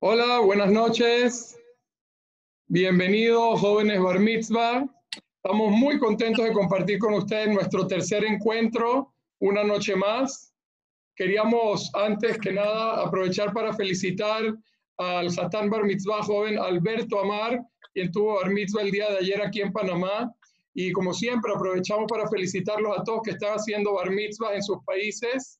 Hola, buenas noches. Bienvenidos, jóvenes Bar Mitzvah. Estamos muy contentos de compartir con ustedes nuestro tercer encuentro, una noche más. Queríamos, antes que nada, aprovechar para felicitar al Satán Bar Mitzvah joven Alberto Amar, quien tuvo Bar Mitzvah el día de ayer aquí en Panamá. Y como siempre, aprovechamos para felicitarlos a todos que están haciendo Bar Mitzvah en sus países.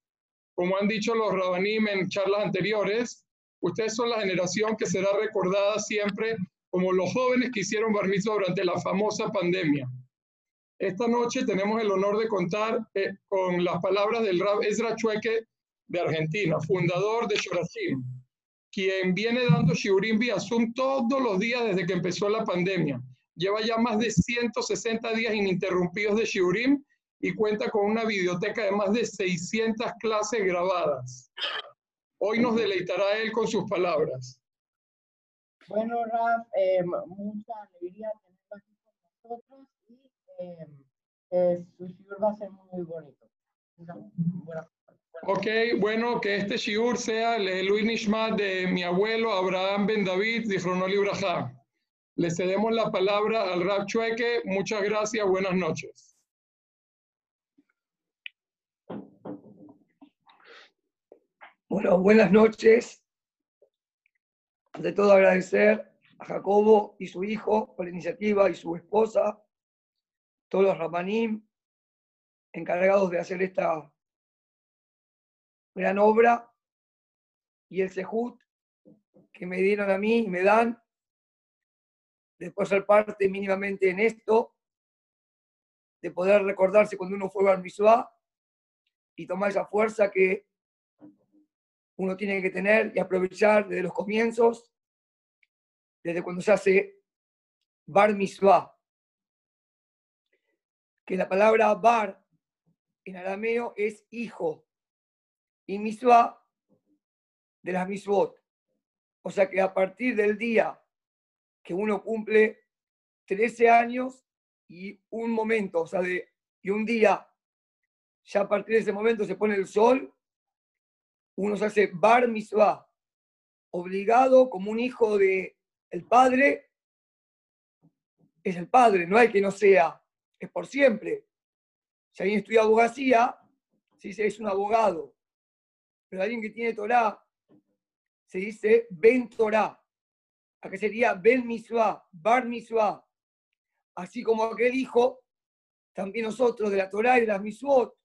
Como han dicho los Rabanim en charlas anteriores, Ustedes son la generación que será recordada siempre como los jóvenes que hicieron bar durante la famosa pandemia. Esta noche tenemos el honor de contar eh, con las palabras del Rab Ezra Chueque de Argentina, fundador de Shorashim, quien viene dando Shiurim vía Zoom todos los días desde que empezó la pandemia. Lleva ya más de 160 días ininterrumpidos de Shiurim y cuenta con una biblioteca de más de 600 clases grabadas. Hoy nos deleitará él con sus palabras. Bueno, Raf, eh, mucha alegría tenerlo aquí con nosotros y eh, su shiur va a ser muy bonito. Ok, bueno, que este shiur sea el Luis Nishmat de mi abuelo Abraham Ben David de Fronoli Braja. Le cedemos la palabra al Rab Chueque. Muchas gracias, buenas noches. Bueno, buenas noches. Ante todo agradecer a Jacobo y su hijo por la iniciativa y su esposa, todos los ramanim encargados de hacer esta gran obra y el Sejut que me dieron a mí y me dan después ser parte mínimamente en esto, de poder recordarse cuando uno fue al Misua y tomar esa fuerza que uno tiene que tener y aprovechar desde los comienzos, desde cuando se hace bar mitzvah. Que la palabra bar en arameo es hijo y mitzvah de las mitzvot. O sea que a partir del día que uno cumple 13 años y un momento, o sea, de, y un día, ya a partir de ese momento se pone el sol uno se hace bar mitzvah, obligado como un hijo de el padre, es el padre, no hay que no sea, es por siempre. Si alguien estudia abogacía, se dice es un abogado, pero alguien que tiene Torah, se dice ben Torah, a que sería ben mitzvah, bar mitzvah, así como aquel hijo, también nosotros de la Torah y de las mitzvot,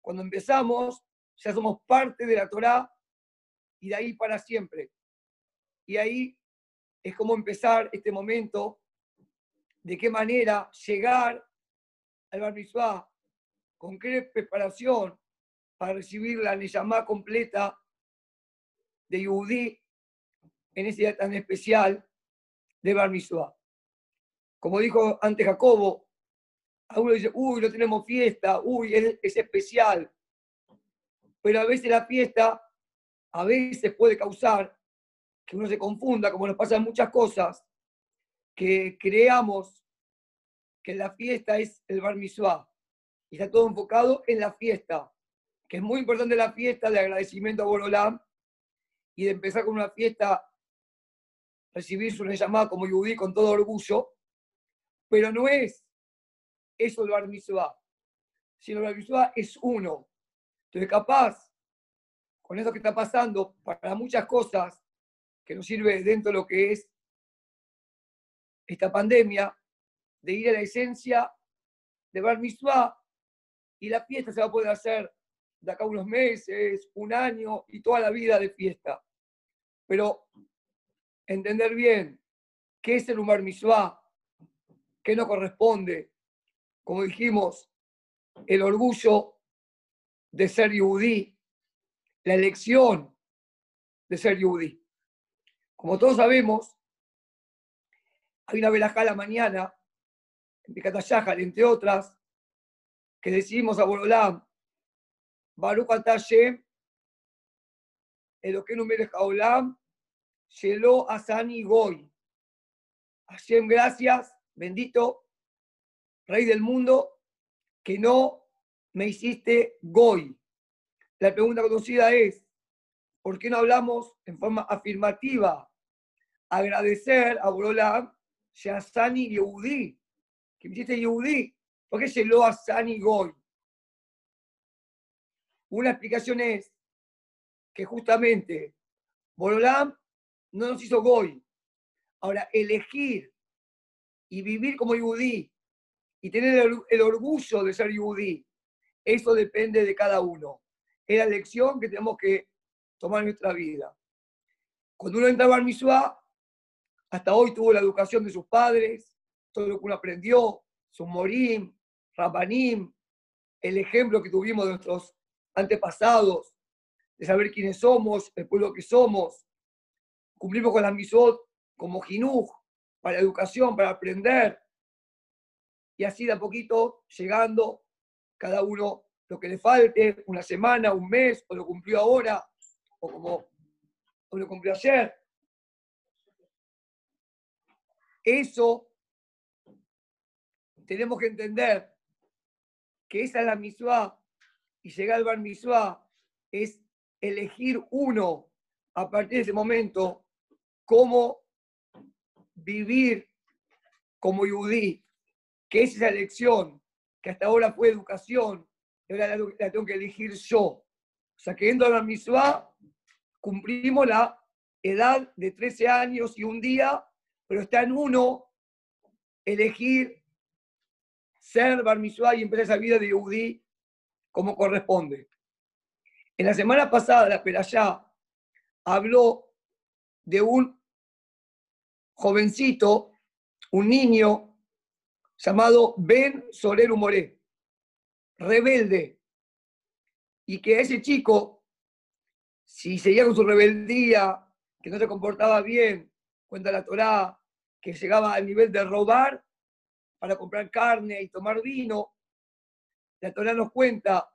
cuando empezamos, ya somos parte de la Torá y de ahí para siempre. Y ahí es como empezar este momento, de qué manera llegar al Bar Mitzvah, con qué preparación para recibir la Neyamá completa de Yehudí en ese día tan especial de Bar Mitzvah. Como dijo antes Jacobo, algunos dicen, uy, no tenemos fiesta, uy, es especial pero a veces la fiesta, a veces puede causar que uno se confunda, como nos pasa en muchas cosas, que creamos que la fiesta es el bar mitzvah y está todo enfocado en la fiesta, que es muy importante la fiesta de agradecimiento a Borolam y de empezar con una fiesta, recibir su llamada como yudí con todo orgullo, pero no es eso el bar mitzvah, sino el bar mitzvah es uno, entonces, capaz, con eso que está pasando, para muchas cosas que nos sirve dentro de lo que es esta pandemia, de ir a la esencia de Bar Mitzvah, y la fiesta se va a poder hacer de acá unos meses, un año y toda la vida de fiesta. Pero entender bien qué es el Bar Mitzvah, qué no corresponde, como dijimos, el orgullo de ser yudí, la elección de ser yudí. Como todos sabemos, hay una velajá a la mañana, en Picatayajal, entre otras, que decimos a Borolam, Baruch Atashem, Eloquenu Melech Haolam, Shelo Asani Goy. Hashem, gracias, bendito, Rey del mundo, que no me hiciste goy. La pregunta conocida es, ¿por qué no hablamos en forma afirmativa? Agradecer a Borolam, Shasani Yehudi, que me hiciste Yehudi. ¿Por qué se lo Sani Goy? Una explicación es que justamente Borolam no nos hizo Goy. Ahora, elegir y vivir como Yehudi y tener el orgullo de ser Yehudi, eso depende de cada uno. Es la lección que tenemos que tomar en nuestra vida. Cuando uno entra a Bar hasta hoy tuvo la educación de sus padres, todo lo que uno aprendió, su morim, rabanim, el ejemplo que tuvimos de nuestros antepasados, de saber quiénes somos, el pueblo que somos. Cumplimos con la misot como jinuj, para educación, para aprender. Y así de a poquito, llegando cada uno lo que le falte, una semana, un mes, o lo cumplió ahora, o como lo cumplió ayer. Eso tenemos que entender que esa es la misua y llegar al bar misua es elegir uno a partir de ese momento cómo vivir como yudí, que es esa elección que hasta ahora fue educación, y ahora la, tengo que elegir yo. O sea, que dentro de la misua cumplimos la edad de 13 años y un día, pero está en uno elegir ser bar y empezar esa vida de Yehudi como corresponde. En la semana pasada, la Perayá habló de un jovencito, un niño llamado Ben Soler Moré, rebelde, y que ese chico, si seguía con su rebeldía, que no se comportaba bien, cuenta la Torá, que llegaba al nivel de robar, para comprar carne y tomar vino. La Torah nos cuenta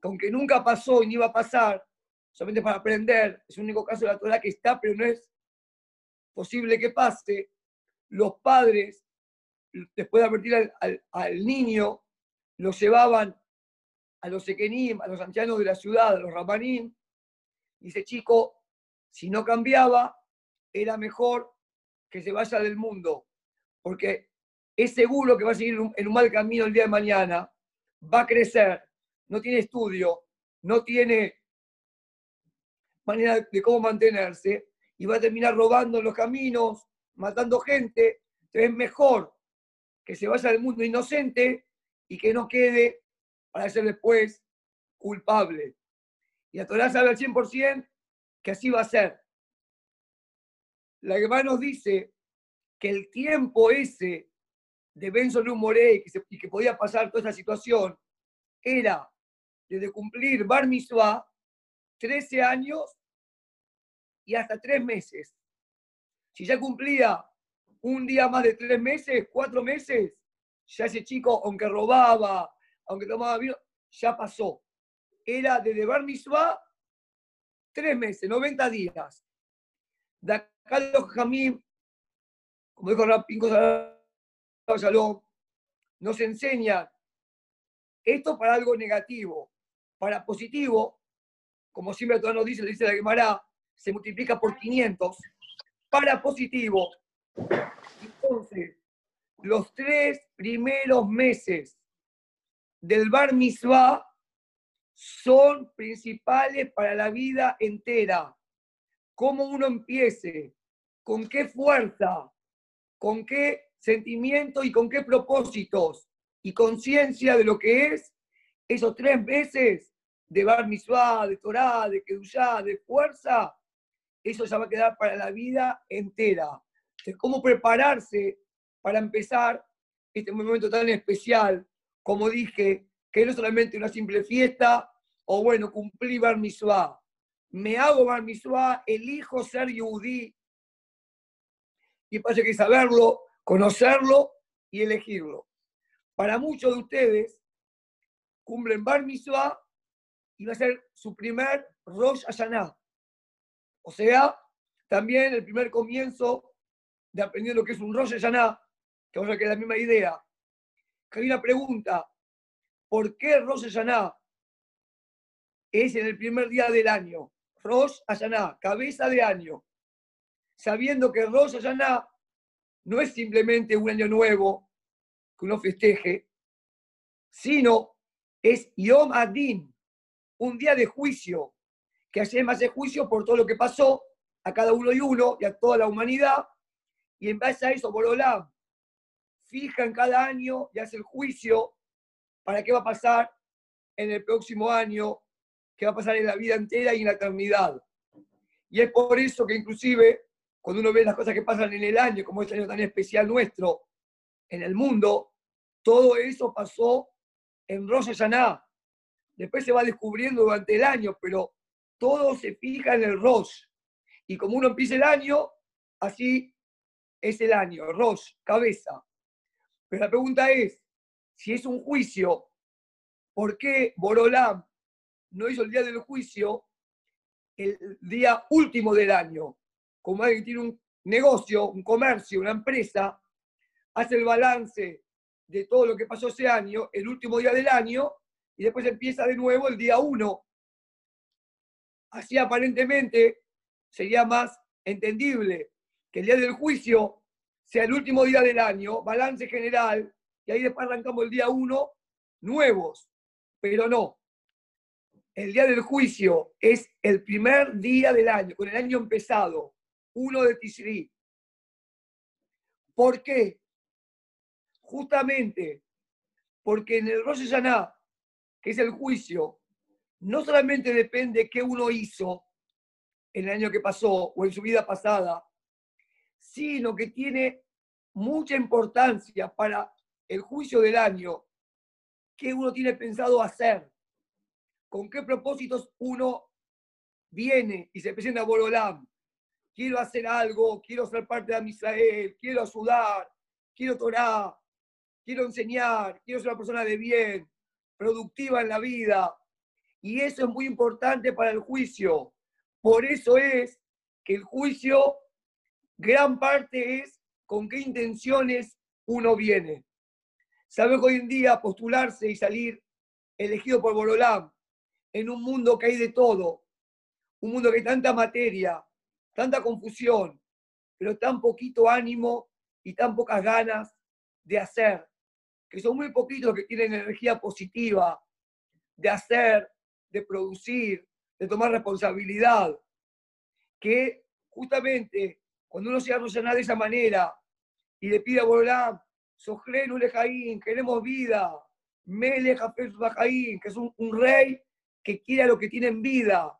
que aunque nunca pasó y ni iba a pasar, solamente para aprender, es el único caso de la Torah que está, pero no es posible que pase, los padres, después de advertir al, niño, lo llevaban a los sequenim, a los ancianos de la ciudad, a los ramanim, y ese chico, si no cambiaba, era mejor que se vaya del mundo, porque es seguro que va a seguir en un mal camino el día de mañana, va a crecer, no tiene estudio, no tiene manera de cómo mantenerse y va a terminar robando en los caminos, matando gente. Entonces es mejor que se vaya del mundo inocente y que no quede para ser después culpable. Y la Torah sabe al 100% que así va a ser. La Gemara nos dice que el tiempo ese de Benson Moré y que podía pasar toda esa situación era desde cumplir Bar Mitzvah 13 años y hasta 3 meses. Si ya cumplía un día más de 3 meses, 4 meses, ya ese chico, aunque robaba, aunque tomaba vino, ya pasó. Era desde Bar 3 meses, 90 días. De acá los como dijo Rapinco nos enseña esto para algo negativo. Para positivo, como siempre todos nos dice, dice la Gemara, se multiplica por 500. Para positivo, entonces, los tres primeros meses del Bar Mitzvah son principales para la vida entera. Cómo uno empiece, con qué fuerza, con qué sentimiento y con qué propósitos y conciencia de lo que es esos tres meses de Bar Mitzvah, de Torah, de Kedushá, de fuerza, eso ya va a quedar para la vida entera. Es cómo prepararse para empezar este momento tan especial, como dije, que no es solamente una simple fiesta, o bueno, cumplí Bar Mitzvah. Me hago Bar Mitzvah, elijo ser Yudí. Y pasa que saberlo conocerlo y elegirlo. Para muchos de ustedes, cumplen Bar Mitzvah y va a ser su primer Rosh Hashanah. O sea, también el primer comienzo de aprender lo que es un Rosh que vamos a quedar la misma idea. Que hay una pregunta, ¿por qué Rosh es en el primer día del año? Rosh Hashanah, cabeza de año, sabiendo que Rosh Hashanah no es simplemente un año nuevo que uno festeje, sino es Yom Adin, un día de juicio, que Hashem hace juicio por todo lo que pasó a cada uno y uno y a toda la humanidad, y en base a eso, Borolam fija en cada año y hace el juicio para qué va a pasar en el próximo año, qué va a pasar en la vida entera y en la eternidad. Y es por eso que inclusive cuando uno ve las cosas que pasan en el año, como este año tan especial nuestro, en el mundo, todo eso pasó en Rosh Hashanah. Después se va descubriendo durante el año, pero todo se fija en el Rosh. Y como uno empieza el año, así es el año, Rosh, cabeza. Pero la pregunta es, si es un juicio, ¿por qué Borolam no hizo el día del juicio el día último del año? Como alguien tiene un negocio, un comercio, una empresa, hace el balance de todo lo que pasó ese año, el último día del año, y después empieza de nuevo el día uno. Así aparentemente sería más entendible que el día del juicio sea el último día del año, balance general, y ahí después arrancamos el día uno, nuevos. Pero no. El día del juicio es el primer día del año, con el año empezado, uno de Tishri. ¿Por qué? Justamente porque en el Rosh Hashanah, que es el juicio, no solamente depende qué uno hizo en el año que pasó o en su vida pasada, sino que tiene mucha importancia para el juicio del año, qué uno tiene pensado hacer, con qué propósitos uno viene y se presenta a Borolam. Quiero hacer algo, quiero ser parte de Amisael, quiero ayudar, quiero Torah, quiero enseñar, quiero ser una persona de bien, productiva en la vida. Y eso es muy importante para el juicio. Por eso es que el juicio, gran parte es con qué intenciones uno viene. Sabe que hoy en día postularse y salir elegido por Borolam en un mundo que hay de todo, un mundo que hay tanta materia, tanta confusión, pero tan poquito ánimo y tan pocas ganas de hacer, que son muy poquitos que tienen energía positiva de hacer, de producir, de tomar responsabilidad, que justamente cuando uno se arrolla de esa manera y le pide a Borolam, Sojrenu Lejaín, queremos vida, Mele Bajaín, que es un, rey que quiere a los que tienen vida.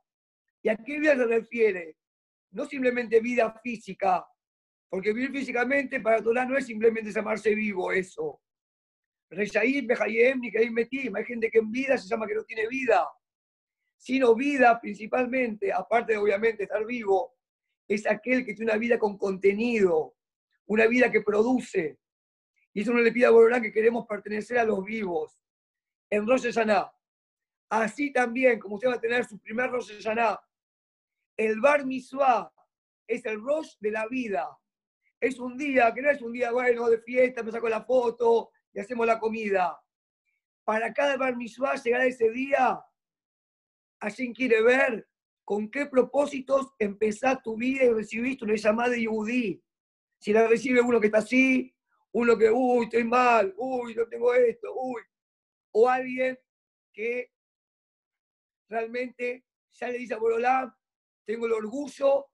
¿Y a qué vida se refiere? No simplemente vida física, porque vivir físicamente para Torah no es simplemente llamarse vivo eso. Reyaim, Behayem, ni Metim. Hay gente que en vida se llama que no tiene vida. Sino vida principalmente, aparte de obviamente estar vivo, es aquel que tiene una vida con contenido, una vida que produce. Y eso no le pide a Borolán que queremos pertenecer a los vivos. En Rosh Hashanah. Así también, como usted va a tener su primer Rosh Hashanah, el Bar Mitzvah es el Rosh de la vida. Es un día que no es un día bueno de fiesta, me saco la foto, y hacemos la comida. Para cada bar mitzvah llegar a ese día, alguien quiere ver con qué propósitos empezás tu vida y recibiste una llamada de Yudí. Si la recibe uno que está así, uno que, uy, estoy mal, uy, no tengo esto, uy. O alguien que realmente ya le dice a Borolam, tengo el orgullo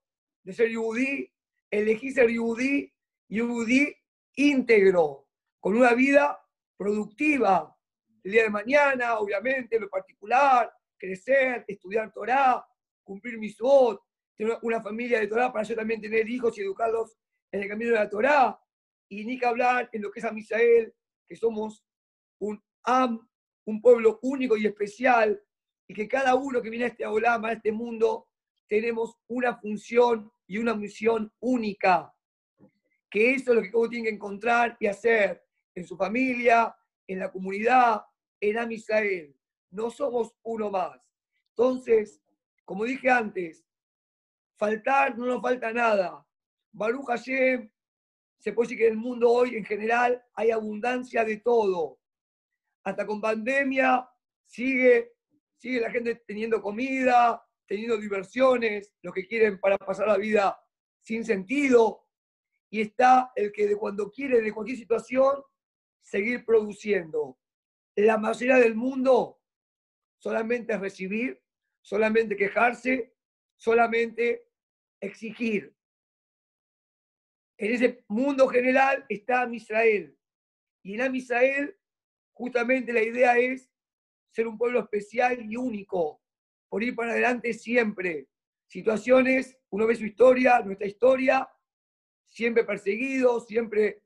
de ser Yudí, elegí ser Yudí, Yudí íntegro con una vida productiva. El día de mañana, obviamente, lo particular, crecer, estudiar Torah, cumplir mis votos, tener una familia de Torah para yo también tener hijos y educarlos en el camino de la Torah. Y ni que hablar en lo que es a Misael, que somos un am, un pueblo único y especial, y que cada uno que viene a este Olama, a este mundo, tenemos una función y una misión única. Que eso es lo que uno tiene que encontrar y hacer en su familia, en la comunidad, en Amisael. No somos uno más. Entonces, como dije antes, faltar no nos falta nada. Baruch Hashem, se puede decir que en el mundo hoy en general hay abundancia de todo. Hasta con pandemia sigue, sigue la gente teniendo comida, teniendo diversiones, los que quieren para pasar la vida sin sentido, y está el que de cuando quiere, de cualquier situación, seguir produciendo. La mayoría del mundo solamente es recibir, solamente quejarse, solamente exigir. En ese mundo general está Misrael. Y en Amisrael, justamente la idea es ser un pueblo especial y único, por ir para adelante siempre. Situaciones, uno ve su historia, nuestra historia, siempre perseguidos, siempre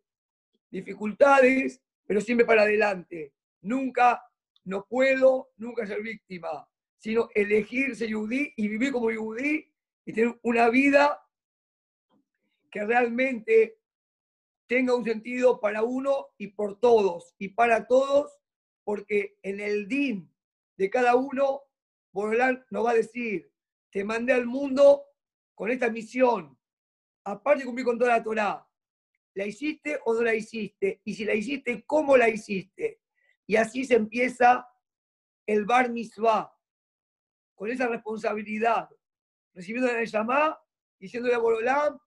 dificultades, pero siempre para adelante. Nunca no puedo, nunca ser víctima, sino elegir ser yudí y vivir como yudí y tener una vida que realmente tenga un sentido para uno y por todos y para todos, porque en el din de cada uno, Borolán nos va a decir, te mandé al mundo con esta misión, aparte de cumplir con toda la Torah, ¿la hiciste o no la hiciste? Y si la hiciste, ¿cómo la hiciste? Y así se empieza el Bar Mitzvah, con esa responsabilidad, recibiendo la llamada, diciéndole a Borolam,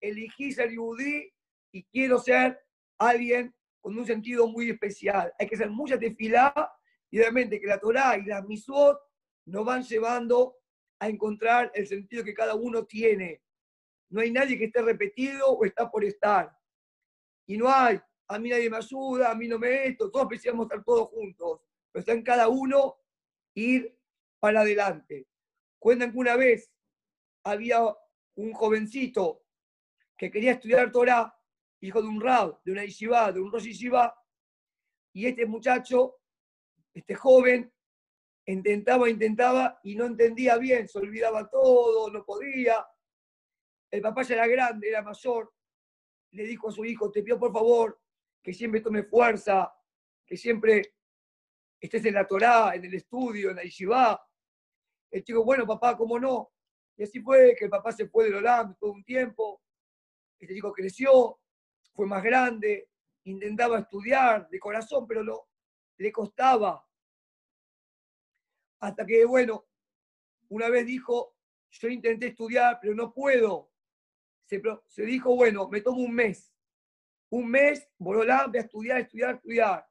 elegí ser yudí y quiero ser alguien con un sentido muy especial. Hay que hacer mucha tefilá y obviamente que la Torah y las misot nos van llevando a encontrar el sentido que cada uno tiene. No hay nadie que esté repetido o está por estar. Y no hay, a mí nadie me ayuda, a mí no me esto, todos precisamos estar todos juntos. Pero está en cada uno ir para adelante. Cuentan que una vez había un jovencito que quería estudiar Torah, hijo de un rab, de una yeshiva, de un rosh yeshiva, y este muchacho, este joven, intentaba, intentaba y no entendía bien, se olvidaba todo, no podía. El papá ya era grande, era mayor, le dijo a su hijo, te pido por favor que siempre tome fuerza, que siempre estés en la Torá, en el estudio, en la yeshiva. El chico, bueno, papá, ¿cómo no? Y así fue que el papá se fue del Olam todo un tiempo. Este chico creció, fue más grande, intentaba estudiar de corazón, pero le costaba. Hasta que, bueno, una vez dijo, yo intenté estudiar, pero no puedo. Se, dijo, bueno, me tomo un mes. Un mes, voy a estudiar, estudiar, estudiar.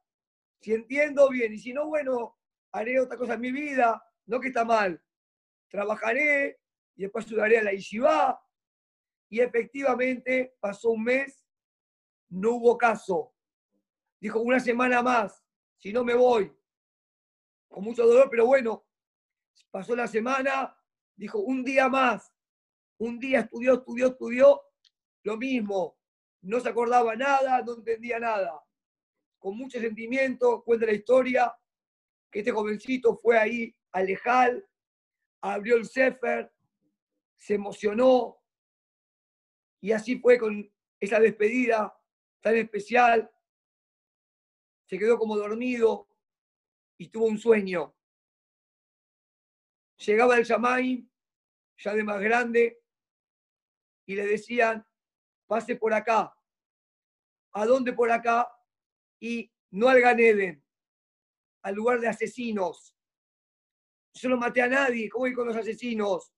Si entiendo bien, y si no, bueno, haré otra cosa en mi vida, no que está mal. Trabajaré y después ayudaré a la Ishiva. Y efectivamente pasó un mes, no hubo caso. Dijo, una semana más, si no me voy. Con mucho dolor, pero bueno, pasó la semana, dijo, un día más. Un día estudió, estudió, estudió, lo mismo. No se acordaba nada, no entendía nada con mucho sentimiento, cuenta la historia, que este jovencito fue ahí a Lejal, abrió el Sefer, se emocionó, y así fue con esa despedida tan especial. Se quedó como dormido y tuvo un sueño. Llegaba el Yamay, ya de más grande, y le decían, pase por acá. ¿A dónde por acá? y no al Ganeden, al lugar de asesinos. Yo no maté a nadie, ¿cómo ir con los asesinos?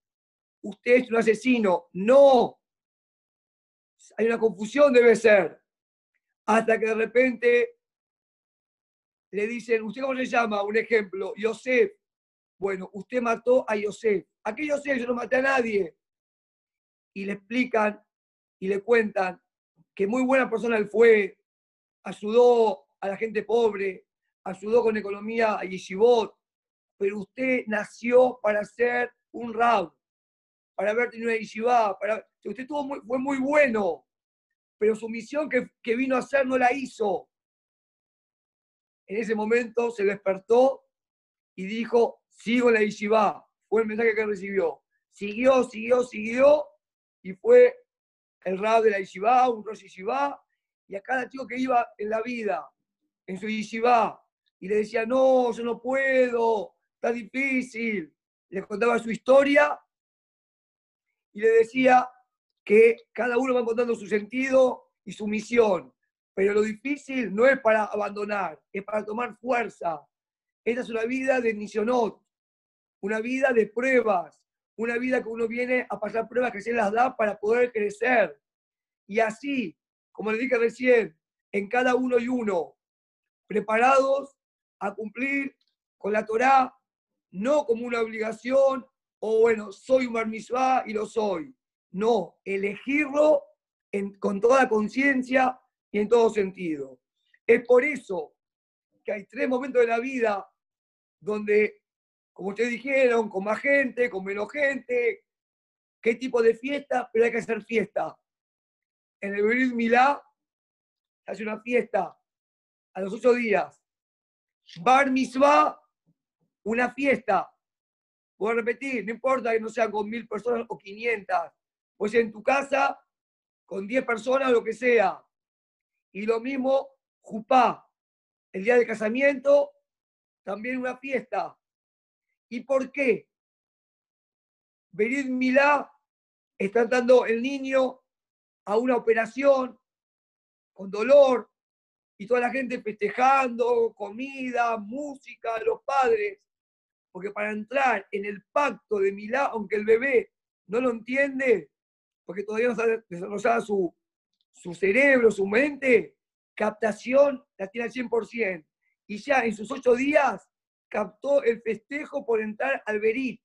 Usted es un asesino. No. Hay una confusión, debe ser. Hasta que de repente le dicen, ¿usted cómo se llama? Un ejemplo, Yosef. Bueno, usted mató a Yosef. ¿A qué Yosef? Yo no maté a nadie. Y le explican y le cuentan que muy buena persona él fue, ayudó a la gente pobre, ayudó con economía a Yeshivot, pero usted nació para ser un rab, para haber tenido una yeshiva, para... usted fue muy bueno, pero su misión que, que vino a hacer no la hizo. En ese momento se despertó y dijo, sigo la yeshiva. Fue el mensaje que recibió. Siguió, siguió, siguió y fue el rab de la yeshiva, un rosh yeshiva, y a cada chico que iba en la vida, en su yeshiva, y le decía, no, yo no puedo, está difícil. Le contaba su historia y le decía que cada uno va contando su sentido y su misión. Pero lo difícil no es para abandonar, es para tomar fuerza. Esta es una vida de misionot, una vida de pruebas, una vida que uno viene a pasar pruebas que se las da para poder crecer. Y así, como le dije recién, en cada uno y uno, preparados a cumplir con la Torá, no como una obligación o bueno, soy un barmizvá y lo soy. No, elegirlo con toda conciencia y en todo sentido. Es por eso que hay tres momentos de la vida donde, como ustedes dijeron, con más gente, con menos gente, qué tipo de fiesta, pero hay que hacer fiesta. En el Berit Milá hace una fiesta a los ocho días. Bar Mitzvah, una fiesta. Voy a repetir, no importa que no sea con mil personas o quinientas, pues en tu casa, con diez personas, lo que sea. Y lo mismo, Jupá, el día de casamiento, también una fiesta. ¿Y por qué? Berid Milá está dando el niño a una operación con dolor y toda la gente festejando, comida, música, los padres. Porque para entrar en el pacto de Milá, aunque el bebé no lo entiende, porque todavía no está desarrollada su, su cerebro, su mente, captación la tiene al 100%. Y ya en sus ocho días captó el festejo por entrar al Berit,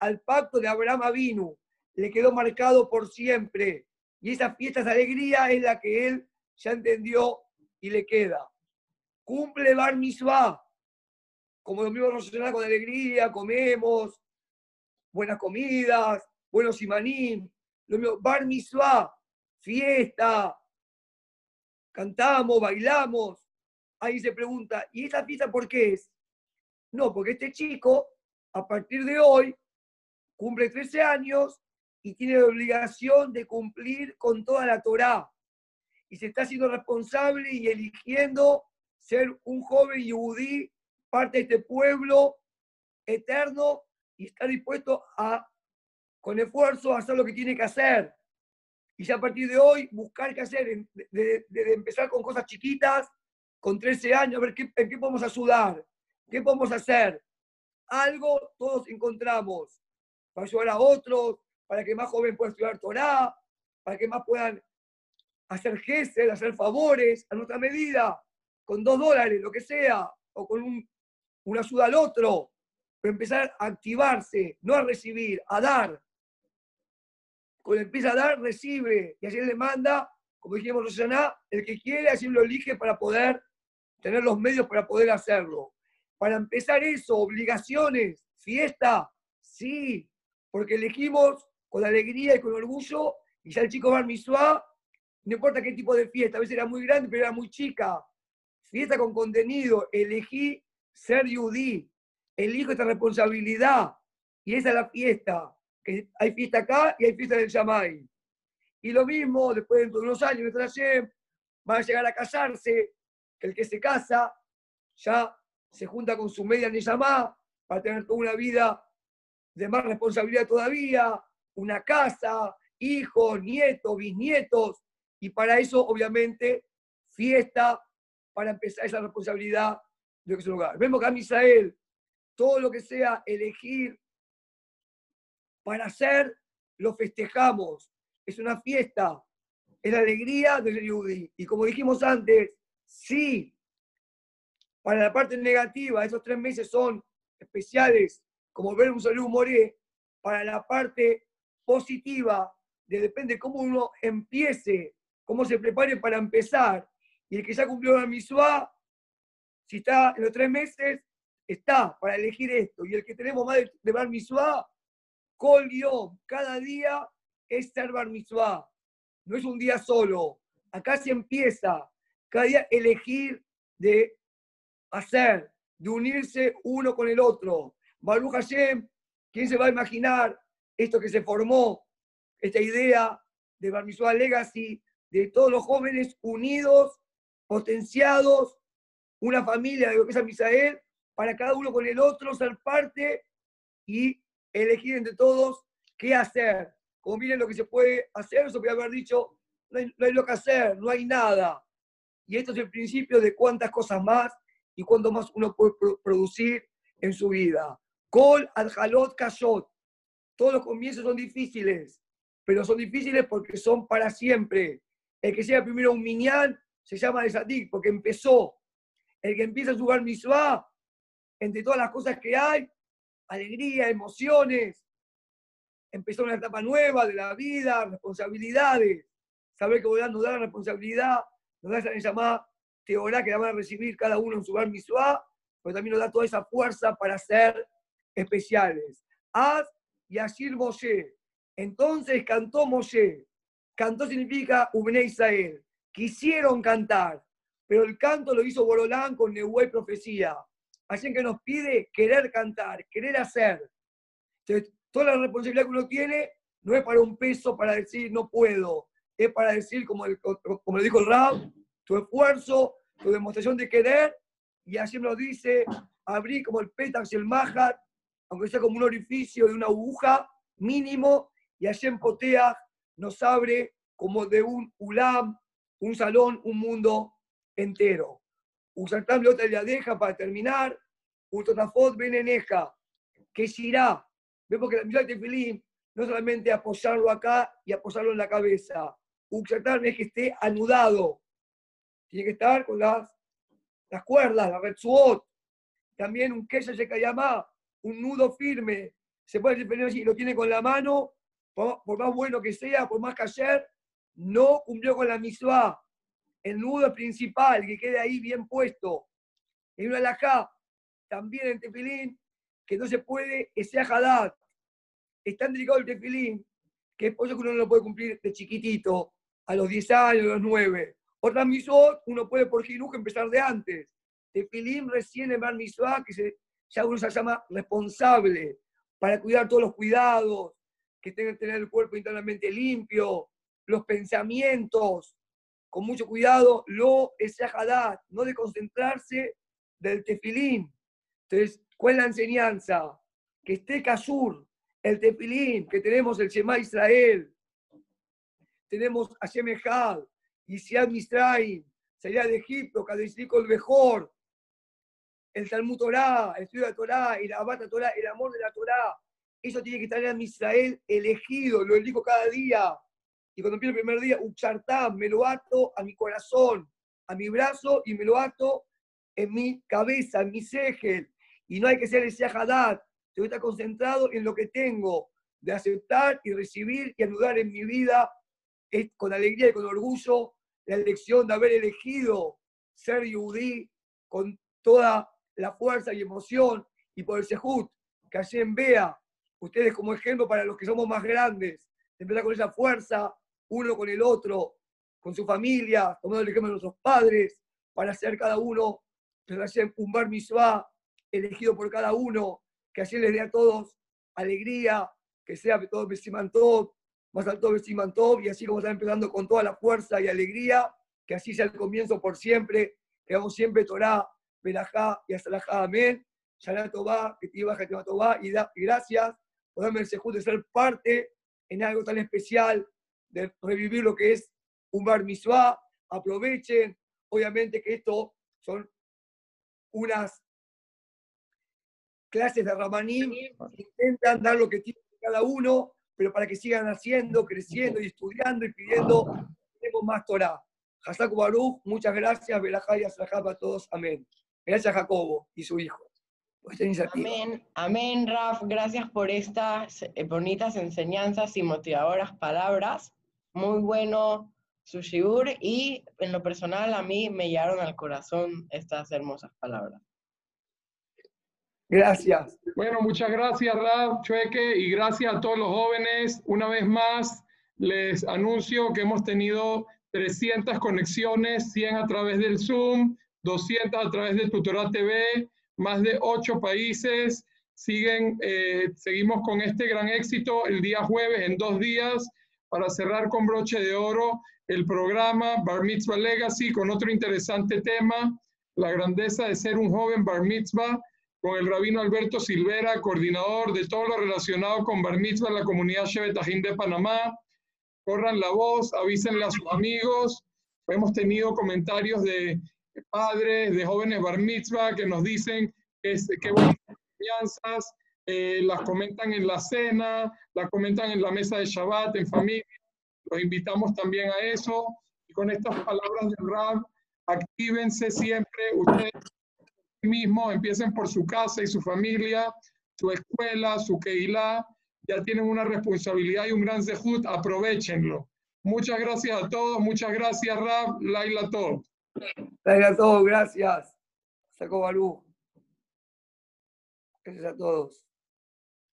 al pacto de Abraham Avinu. Le quedó marcado por siempre. Y esa fiesta, esa alegría es la que él ya entendió y le queda. Cumple Bar Mitzvah. Como domingo relacionado con alegría, comemos, buenas comidas, buenos imanim. Bar Mitzvah, fiesta, cantamos, bailamos. Ahí se pregunta, ¿y esta fiesta por qué es? No, porque este chico, a partir de hoy, cumple 13 años y tiene la obligación de cumplir con toda la Torá. Y se está haciendo responsable y eligiendo ser un joven yudí, parte de este pueblo eterno, y está dispuesto a, con esfuerzo, hacer lo que tiene que hacer. Y ya a partir de hoy, buscar qué hacer, desde empezar con cosas chiquitas, con 13 años, a ver qué, en qué podemos ayudar, qué podemos hacer. Algo todos encontramos para ayudar a otros, para que más jóvenes puedan estudiar Torah, para que más puedan hacer gestos, hacer favores a nuestra medida, con dos dólares, lo que sea, o con un, una ayuda al otro, pero empezar a activarse, no a recibir, a dar, cuando empieza a dar, recibe. Y así le manda, como dijimos Rosana, el que quiere, así lo elige para poder tener los medios para poder hacerlo. Para empezar eso, obligaciones, fiesta, sí, porque elegimos con alegría y con orgullo, y ya el chico Bar no importa qué tipo de fiesta, a veces era muy grande, pero era muy chica. Fiesta con contenido, elegí ser yudí, elijo esta responsabilidad, y esa es la fiesta hay fiesta acá y hay fiesta del Yamai. Y lo mismo, después de unos años, van a llegar a casarse, el que se casa ya se junta con su media Neyamá para tener toda una vida de más responsabilidad todavía, una casa, hijos, nietos, bisnietos, y para eso, obviamente, fiesta para empezar esa responsabilidad de ese lugar. Vemos que a Misael, todo lo que sea elegir para hacer, lo festejamos. Es una fiesta, es la alegría del Yudi. Y como dijimos antes, sí, para la parte negativa, esos tres meses son especiales, como ver un saludo moré, para la parte positiva, de depende cómo uno empiece, cómo se prepare para empezar. Y el que ya cumplió la misua, si está en los tres meses, está para elegir esto. Y el que tenemos más de, Bar Kol cada día es ser bar mitzvah. No es un día solo. Acá se empieza. Cada día elegir de hacer, de unirse uno con el otro. Baruch Hashem, ¿quién se va a imaginar esto que se formó? Esta idea de Bar Mitzvah Legacy, de todos los jóvenes unidos, potenciados, una familia de lo que es Misael, para cada uno con el otro ser parte y elegir entre todos qué hacer. Como miren lo que se puede hacer, eso puede haber dicho, no hay, lo que hacer, no hay nada. Y esto es el principio de cuántas cosas más y cuánto más uno puede producir en su vida. Kol al halot kashot. Todos los comienzos son difíciles, pero son difíciles porque son para siempre. El que sea primero un miñán se llama desadik porque empezó. El que empieza a jugar misvá, entre todas las cosas que hay, alegría, emociones, empezó una etapa nueva de la vida, responsabilidades. Saber que Borán nos da la responsabilidad, nos da esa llamada teorá que la van a recibir cada uno en su bar misvá, pero también nos da toda esa fuerza para ser especiales. Haz y Ashir Moshe. Entonces cantó Moshe. Cantó significa Ubne Israel. Quisieron cantar, pero el canto lo hizo Borolán con Nehué Profecía. Así que nos pide querer cantar, querer hacer. Entonces, toda la responsabilidad que uno tiene no es para un peso, para decir no puedo. Es para decir, como, como le dijo el Rab, tu esfuerzo, tu demostración de querer. Y así nos dice, abrí como el pétax y el mahat, aunque sea como un orificio de una aguja mínimo, y allí en Potea nos abre como de un ulam, un salón, un mundo entero. Usartam otra la deja para terminar, Utotafot beneneja, que irá. Vemos que la mitad de Tefilín no solamente apoyarlo acá y apoyarlo en la cabeza. Usartam es que esté anudado. Tiene que estar con las, las cuerdas, la red suot. También un se llama un nudo firme. Se puede defender si lo tiene con la mano, por, más bueno que sea, por más que ayer, no cumplió con la misma. El nudo principal, que quede ahí bien puesto. En una alajá, también en tefilín, que no se puede, ese ajadad. Es tan delicado el tefilín, que es por eso que uno no lo puede cumplir de chiquitito, a los 10 años, a los 9. Otra misot, uno puede por jiruj empezar de antes. Tefilín recién en Bar que se ya uno se llama responsable para cuidar todos los cuidados, que tenga que tener el cuerpo internamente limpio, los pensamientos, con mucho cuidado, lo es no de concentrarse del tefilín. Entonces, ¿cuál es la enseñanza? Que esté Kasur, el tefilín, que tenemos el Shema Israel, tenemos a Shemejad, Isiad Misraim, salida de Egipto, Kadeshiko el mejor, el Talmud Torah, el estudio de la Torah, el Abata Torah, el amor de la Torah. Eso tiene que estar en Israel elegido, lo elijo cada día. Y cuando empiezo el primer día, Uchartam, me lo ato a mi corazón, a mi brazo y me lo ato en mi cabeza, en mi segel. Y no hay que ser ese ajadat, tengo que estar concentrado en lo que tengo, de aceptar y recibir y ayudar en mi vida. Con alegría y con orgullo la elección de haber elegido ser yudí con toda la fuerza y emoción y por el Sehut, que en vea ustedes como ejemplo para los que somos más grandes, empezar con esa fuerza, uno con el otro, con su familia, tomando el ejemplo de nuestros padres, para hacer cada uno, un bar misua elegido por cada uno, que así les dé a todos alegría, que sea todo Besimantov, más alto Besimantov, y así como está empezando con toda la fuerza y alegría, que así sea el comienzo por siempre, que hagamos siempre Torah Berajá y Asalajá, amén. Shalá Tobá, que te Tobá, y gracias por darme el de ser parte en algo tan especial, de revivir lo que es un bar mitzvah. Aprovechen, obviamente que esto son unas clases de Ramanim, intentan dar lo que tiene cada uno, pero para que sigan haciendo, creciendo y estudiando y pidiendo, tenemos más Torah. Hasaku Baruch, muchas gracias, Belajá y a todos, amén. Gracias a Jacobo y su hijo. Amén, amén, Raf. Gracias por estas eh, bonitas enseñanzas y motivadoras palabras. Muy bueno su shiur y en lo personal a mí me llegaron al corazón estas hermosas palabras. Gracias. Bueno, muchas gracias, Raf, Chueque, y gracias a todos los jóvenes. Una vez más, les anuncio que hemos tenido 300 conexiones, 100 a través del Zoom, 200 a través de Tutorat TV, más de 8 países. Siguen, eh, seguimos con este gran éxito el día jueves, en dos días, para cerrar con broche de oro el programa Bar Mitzvah Legacy con otro interesante tema, la grandeza de ser un joven Bar Mitzvah, con el rabino Alberto Silvera, coordinador de todo lo relacionado con Bar Mitzvah en la comunidad Shevetajín de Panamá. Corran la voz, avísenle a sus amigos. Hemos tenido comentarios de padres, de jóvenes bar mitzvah que nos dicen que, que buenas enseñanzas, eh, las comentan en la cena, las comentan en la mesa de Shabbat, en familia. Los invitamos también a eso. Y con estas palabras del Rab, actívense siempre ustedes mismos, empiecen por su casa y su familia, su escuela, su Keilah, ya tienen una responsabilidad y un gran zehut, aprovechenlo. Muchas gracias a todos, muchas gracias Rab, Laila todo. Laila todos, gracias. Sacó Balú. Gracias a todos.